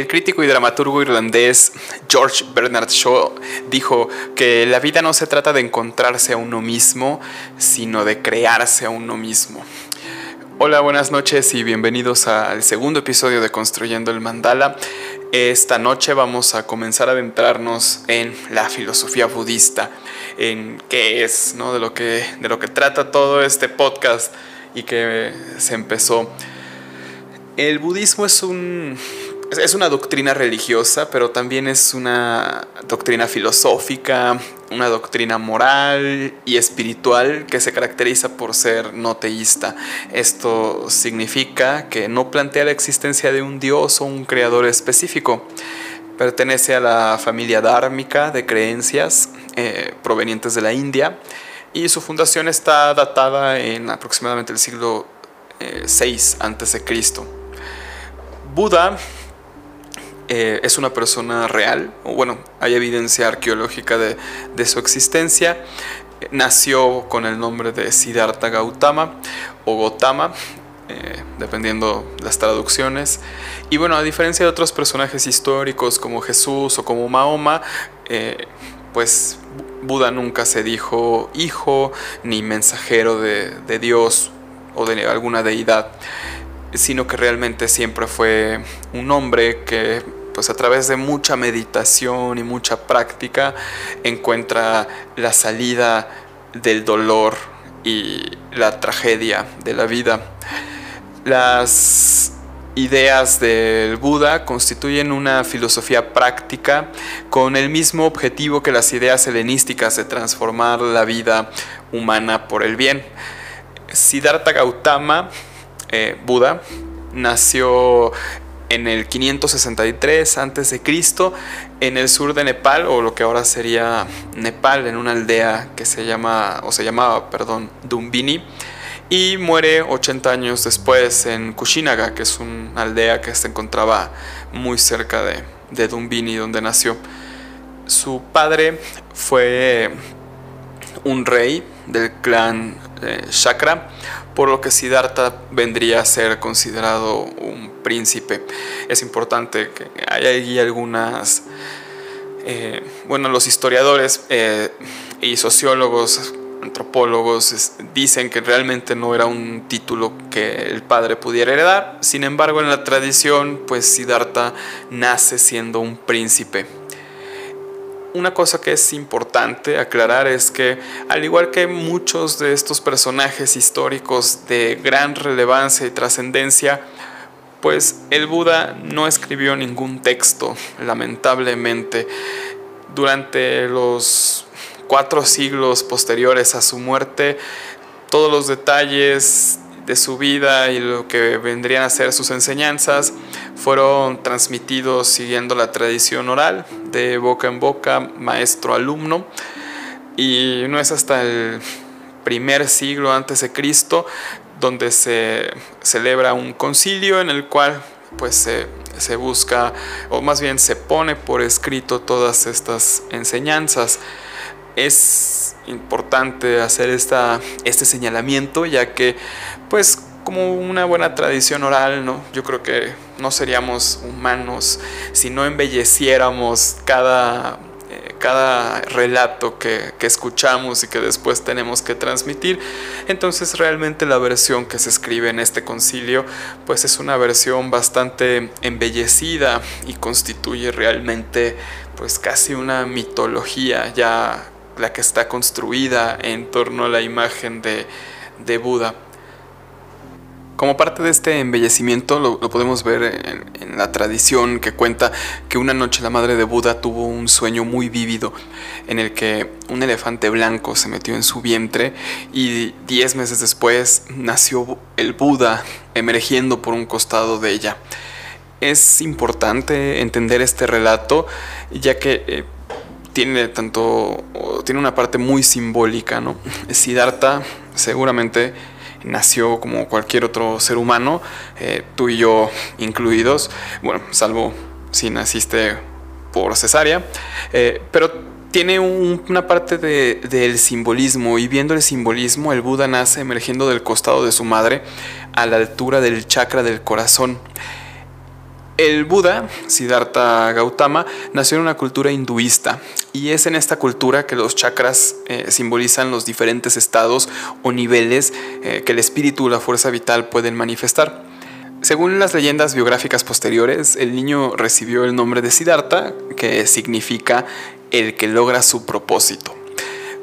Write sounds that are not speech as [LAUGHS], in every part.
El crítico y dramaturgo irlandés George Bernard Shaw dijo que la vida no se trata de encontrarse a uno mismo, sino de crearse a uno mismo. Hola, buenas noches y bienvenidos al segundo episodio de Construyendo el Mandala. Esta noche vamos a comenzar a adentrarnos en la filosofía budista, en qué es, ¿no? de, lo que, de lo que trata todo este podcast y que se empezó. El budismo es un es una doctrina religiosa, pero también es una doctrina filosófica, una doctrina moral y espiritual que se caracteriza por ser no teísta. Esto significa que no plantea la existencia de un dios o un creador específico. Pertenece a la familia dármica de creencias eh, provenientes de la India y su fundación está datada en aproximadamente el siglo VI eh, a.C. Buda eh, es una persona real, o bueno, hay evidencia arqueológica de, su existencia. Nació con el nombre de Siddhartha Gautama o Gotama, eh, dependiendo las traducciones. Y bueno, a diferencia de otros personajes históricos como Jesús o como Mahoma, eh, pues Buda nunca se dijo hijo ni mensajero de, de Dios o de alguna deidad, sino que realmente siempre fue un hombre que pues a través de mucha meditación y mucha práctica encuentra la salida del dolor y la tragedia de la vida. Las ideas del Buda constituyen una filosofía práctica con el mismo objetivo que las ideas helenísticas de transformar la vida humana por el bien. Siddhartha Gautama, eh, Buda, nació en el 563 a.C. en el sur de Nepal, o lo que ahora sería Nepal, en una aldea que se llama, o se llamaba, perdón, Dumbini, y muere 80 años después en Kushinaga, que es una aldea que se encontraba muy cerca de, de Dumbini, donde nació. Su padre fue un rey del clan eh, por lo que Siddhartha vendría a ser considerado un príncipe. Es importante que haya allí algunas, eh, bueno, los historiadores eh, y sociólogos, antropólogos dicen que realmente no era un título que el padre pudiera heredar, sin embargo en la tradición, pues Siddhartha nace siendo un príncipe una cosa que es importante aclarar es que al igual que muchos de estos personajes históricos de gran relevancia y trascendencia, pues el Buda no escribió ningún texto, lamentablemente. Durante los cuatro siglos posteriores a su muerte, todos los detalles de su vida y lo que vendrían a ser sus enseñanzas fueron transmitidos siguiendo la tradición oral de boca en boca, maestro alumno. Y no es hasta el primer siglo antes de Cristo donde se celebra un concilio en el cual pues se, se busca o más bien se pone por escrito todas estas enseñanzas. Es importante hacer esta, este señalamiento, ya que, pues, como una buena tradición oral, ¿no? Yo creo que no seríamos humanos si no embelleciéramos cada, eh, cada relato que, que, escuchamos y que después tenemos que transmitir. Entonces realmente la versión que se escribe en este concilio pues es una versión bastante embellecida y constituye realmente pues casi una mitología ya la que está construida en torno a la imagen de, Buda. Como parte de este embellecimiento lo, podemos ver en, la tradición que cuenta que una noche la madre de Buda tuvo un sueño muy vívido en el que un elefante blanco se metió en su vientre y diez meses después nació el Buda emergiendo por un costado de ella. Es importante entender este relato ya que eh, tiene tanto, tiene una parte muy simbólica, ¿no? [LAUGHS] Siddhartha seguramente nació como cualquier otro ser humano, eh, tú y yo incluidos, bueno, salvo si naciste por cesárea, eh, pero tiene una parte del simbolismo y viendo el simbolismo el Buda nace emergiendo del costado de su madre a la altura del chakra del corazón El Buda, Siddhartha Gautama, nació en una cultura hinduista y es en esta cultura que los chakras eh, simbolizan los diferentes estados o niveles eh, que el espíritu o la fuerza vital pueden manifestar. Según las leyendas biográficas posteriores, el niño recibió el nombre de Siddhartha, que significa el que logra su propósito.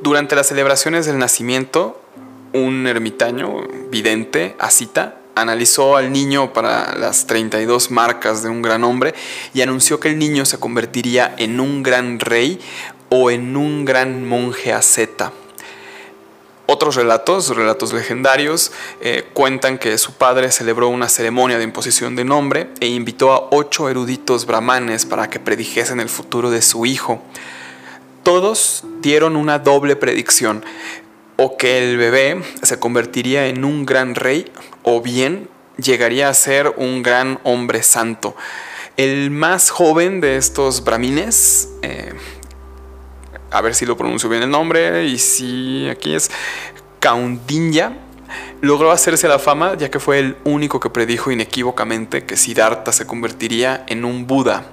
Durante las celebraciones del nacimiento, un ermitaño vidente, Asita, analizó al niño para las 32 marcas de un gran hombre y anunció que el niño se convertiría en un gran rey o en un gran monje asceta. Otros relatos, relatos legendarios, eh, cuentan que su padre celebró una ceremonia de imposición de nombre e invitó a ocho eruditos brahmanes para que predijesen el futuro de su hijo. Todos dieron una doble predicción, o que el bebé se convertiría en un gran rey o bien llegaría a ser un gran hombre santo. El más joven de estos brahmines, eh, a ver si lo pronuncio bien el nombre, y si aquí es Kaundinya, logró hacerse la fama ya que fue el único que predijo inequívocamente que Siddhartha se convertiría en un Buda.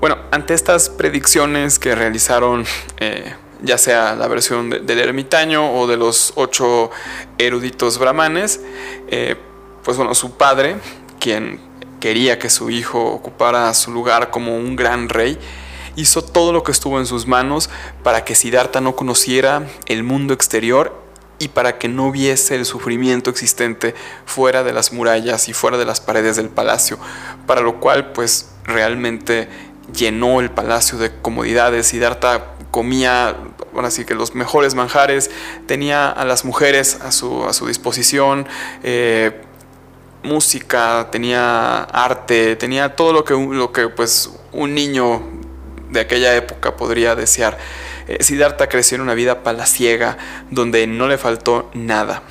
Bueno, ante estas predicciones que realizaron eh, ya sea la versión del ermitaño o de los ocho eruditos brahmanes, eh, pues bueno, su padre, quien quería que su hijo ocupara su lugar como un gran rey, hizo todo lo que estuvo en sus manos para que Siddhartha no conociera el mundo exterior y para que no viese el sufrimiento existente fuera de las murallas y fuera de las paredes del palacio, para lo cual pues realmente llenó el palacio de comodidades. Siddhartha comía, bueno, así que los mejores manjares, tenía a las mujeres a su, a su disposición, eh, música, tenía arte, tenía todo lo que, lo que pues, un niño de aquella época podría desear. Eh, Siddhartha creció en una vida palaciega donde no le faltó nada.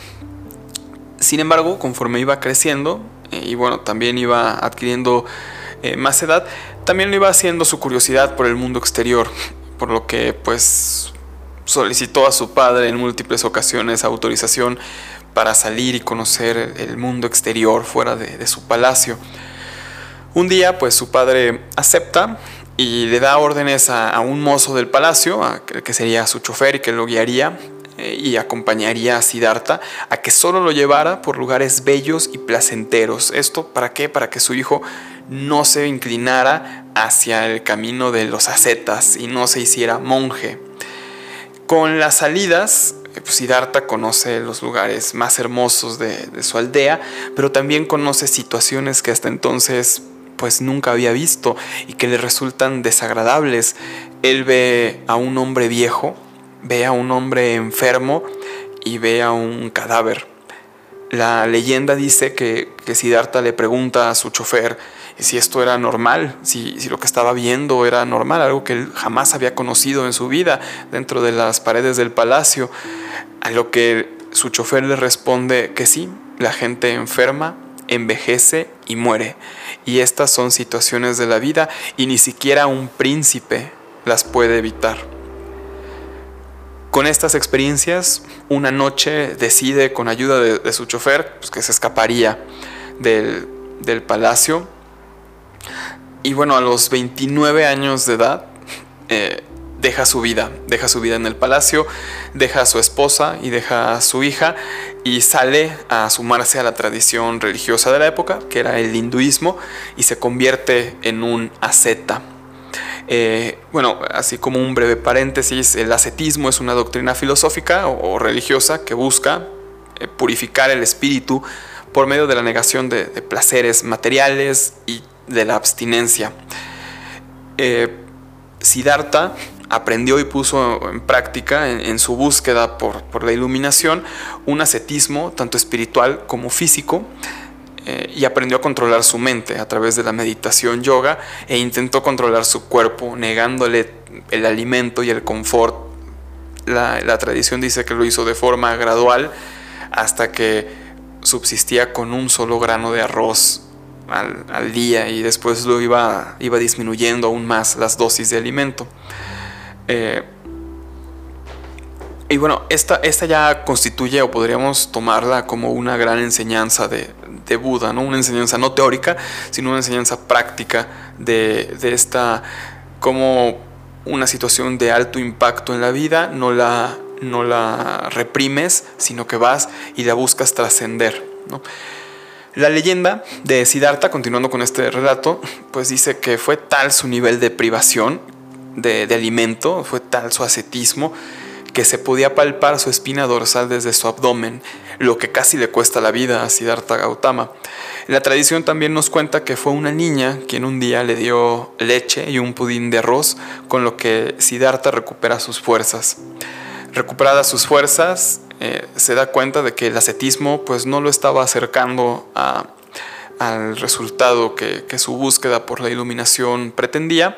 Sin embargo, conforme iba creciendo, eh, y bueno, también iba adquiriendo más edad, también lo iba haciendo su curiosidad por el mundo exterior por lo que pues solicitó a su padre en múltiples ocasiones autorización para salir y conocer el mundo exterior fuera de, su palacio. Un día pues su padre acepta y le da órdenes a, un mozo del palacio, que sería su chofer y que lo guiaría eh, y acompañaría a Siddhartha a que solo lo llevara por lugares bellos y placenteros. ¿Esto para qué? Para que su hijo no se inclinara hacia el camino de los ascetas y no se hiciera monje. Con las salidas, pues Siddhartha conoce los lugares más hermosos de, su aldea, pero también conoce situaciones que hasta entonces pues nunca había visto y que le resultan desagradables. Él ve a un hombre viejo, ve a un hombre enfermo y ve a un cadáver. La leyenda dice que, que Siddhartha le pregunta a su chofer si esto era normal, si, si, lo que estaba viendo era normal, algo que él jamás había conocido en su vida dentro de las paredes del palacio, a lo que su chofer le responde que sí, la gente enferma, envejece y muere. Y estas son situaciones de la vida y ni siquiera un príncipe las puede evitar. Con estas experiencias, una noche decide con ayuda de, su chofer pues, que se escaparía del, del palacio y bueno, a los 29 años de edad, [LAUGHS] eh, deja su vida, deja su vida en el palacio, deja a su esposa y deja a su hija y sale a sumarse a la tradición religiosa de la época, que era el hinduismo, y se convierte en un asceta. Eh, bueno, así como un breve paréntesis, el ascetismo es una doctrina filosófica o, religiosa que busca eh, purificar el espíritu por medio de la negación de, de placeres materiales y de la abstinencia. Eh, Siddhartha aprendió y puso en práctica en, su búsqueda por, la iluminación un ascetismo tanto espiritual como físico eh, y aprendió a controlar su mente a través de la meditación yoga e intentó controlar su cuerpo negándole el alimento y el confort. La, la tradición dice que lo hizo de forma gradual hasta que subsistía con un solo grano de arroz al, día y después lo iba, iba disminuyendo aún más las dosis de alimento. Eh, Y bueno, esta, esta ya constituye o podríamos tomarla como una gran enseñanza de, de Buda, ¿no? Una enseñanza no teórica, sino una enseñanza práctica de, de esta, como una situación de alto impacto en la vida, no la, no la reprimes, sino que vas y la buscas trascender, ¿no? La leyenda de Siddhartha, continuando con este relato, pues dice que fue tal su nivel de privación de, alimento, fue tal su ascetismo, que se podía palpar su espina dorsal desde su abdomen, lo que casi le cuesta la vida a Siddhartha Gautama. La tradición también nos cuenta que fue una niña quien un día le dio leche y un pudín de arroz, con lo que Siddhartha recupera sus fuerzas. Recuperadas sus fuerzas, eh, se da cuenta de que el ascetismo pues, no lo estaba acercando al resultado que, su búsqueda por la iluminación pretendía,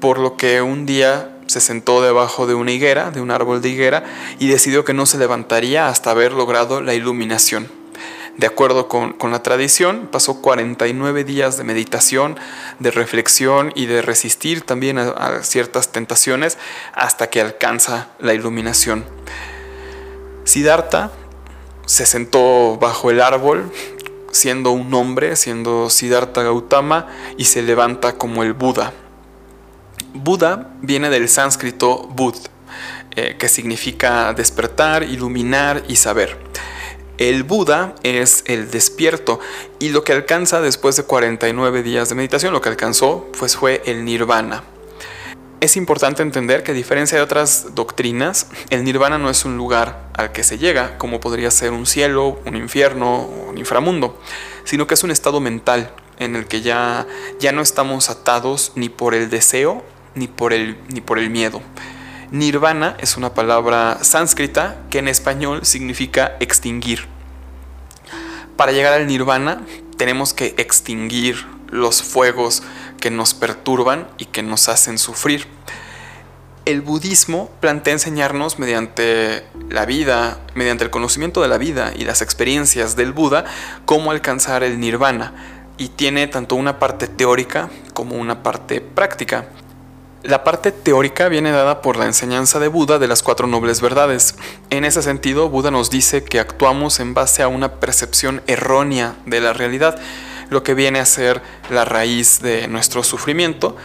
por lo que un día se sentó debajo de una higuera, de un árbol de higuera, y decidió que no se levantaría hasta haber logrado la iluminación. De acuerdo con, la tradición, pasó 49 días de meditación, de reflexión y de resistir también a, ciertas tentaciones hasta que alcanza la iluminación. Siddhartha se sentó bajo el árbol, siendo un hombre, siendo Siddhartha Gautama, y se levanta como el Buda. Buda viene del sánscrito Bud, eh, que significa despertar, iluminar y saber. El Buda es el despierto y lo que alcanza después de 49 días de meditación, lo que alcanzó pues fue el nirvana. Es importante entender que a diferencia de otras doctrinas, el nirvana no es un lugar al que se llega, como podría ser un cielo, un infierno un inframundo, sino que es un estado mental en el que ya, ya no estamos atados ni por el deseo ni por el, ni por el miedo. Nirvana es una palabra sánscrita que en español significa extinguir. Para llegar al nirvana tenemos que extinguir los fuegos que nos perturban y que nos hacen sufrir. El budismo plantea enseñarnos mediante la vida, mediante el conocimiento de la vida y las experiencias del Buda, cómo alcanzar el nirvana. Y tiene tanto una parte teórica como una parte práctica. La parte teórica viene dada por la enseñanza de Buda de las cuatro nobles verdades. En ese sentido, Buda nos dice que actuamos en base a una percepción errónea de la realidad, lo que viene a ser la raíz de nuestro sufrimiento,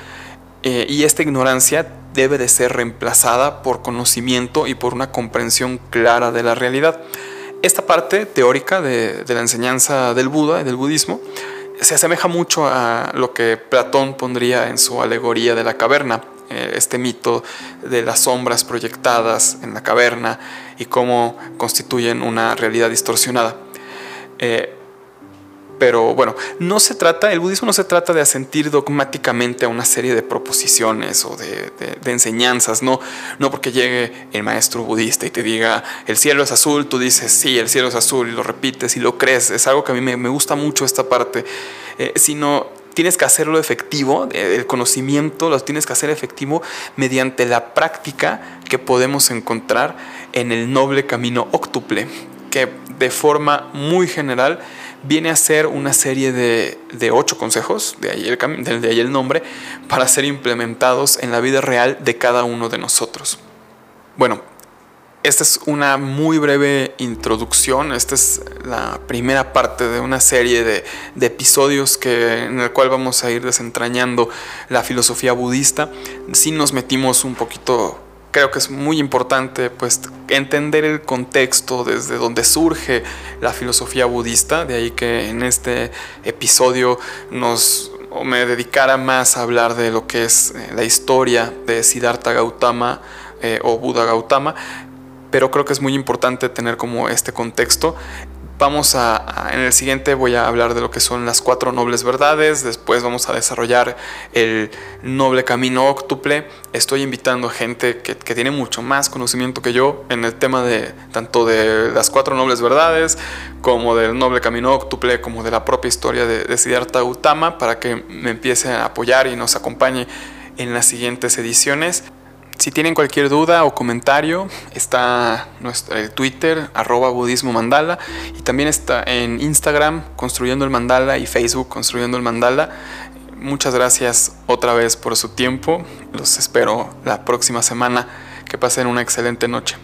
eh, y esta ignorancia debe de ser reemplazada por conocimiento y por una comprensión clara de la realidad. Esta parte teórica de, la enseñanza del Buda y del budismo se asemeja mucho a lo que Platón pondría en su alegoría de la caverna, eh, este mito de las sombras proyectadas en la caverna y cómo constituyen una realidad distorsionada. Eh, pero bueno, no se trata, el budismo no se trata de asentir dogmáticamente a una serie de proposiciones o de, enseñanzas, no, no porque llegue el maestro budista y te diga el cielo es azul, tú dices sí, el cielo es azul y lo repites y lo crees, es algo que a mí me, gusta mucho esta parte, eh, sino tienes que hacerlo efectivo, eh, el conocimiento lo tienes que hacer efectivo mediante la práctica que podemos encontrar en el noble camino óctuple, que de forma muy general viene a ser una serie de, ocho consejos, de ahí, el, de nombre, para ser implementados en la vida real de cada uno de nosotros. Bueno, esta es una muy breve introducción, esta es la primera parte de una serie de, de, episodios que, en el cual vamos a ir desentrañando la filosofía budista. Si nos metimos un poquito creo que es muy importante pues entender el contexto desde donde surge la filosofía budista, de ahí que en este episodio nos me dedicara más a hablar de lo que es eh, la historia de Siddhartha Gautama eh, o Buda Gautama, pero creo que es muy importante tener como este contexto Vamos a, en el siguiente voy a hablar de lo que son las cuatro nobles verdades, después vamos a desarrollar el noble camino óctuple. Estoy invitando a gente que, tiene mucho más conocimiento que yo en el tema de tanto de las cuatro nobles verdades, como del noble camino óctuple, como de la propia historia de, de Siddhartha Gautama, para que me empiece a apoyar y nos acompañe en las siguientes ediciones. Si tienen cualquier duda o comentario, está nuestro Twitter, arroba budismo mandala, y también está en Instagram, construyendo el mandala, y Facebook, construyendo el mandala. Muchas gracias otra vez por su tiempo. Los espero la próxima semana. Que pasen una excelente noche.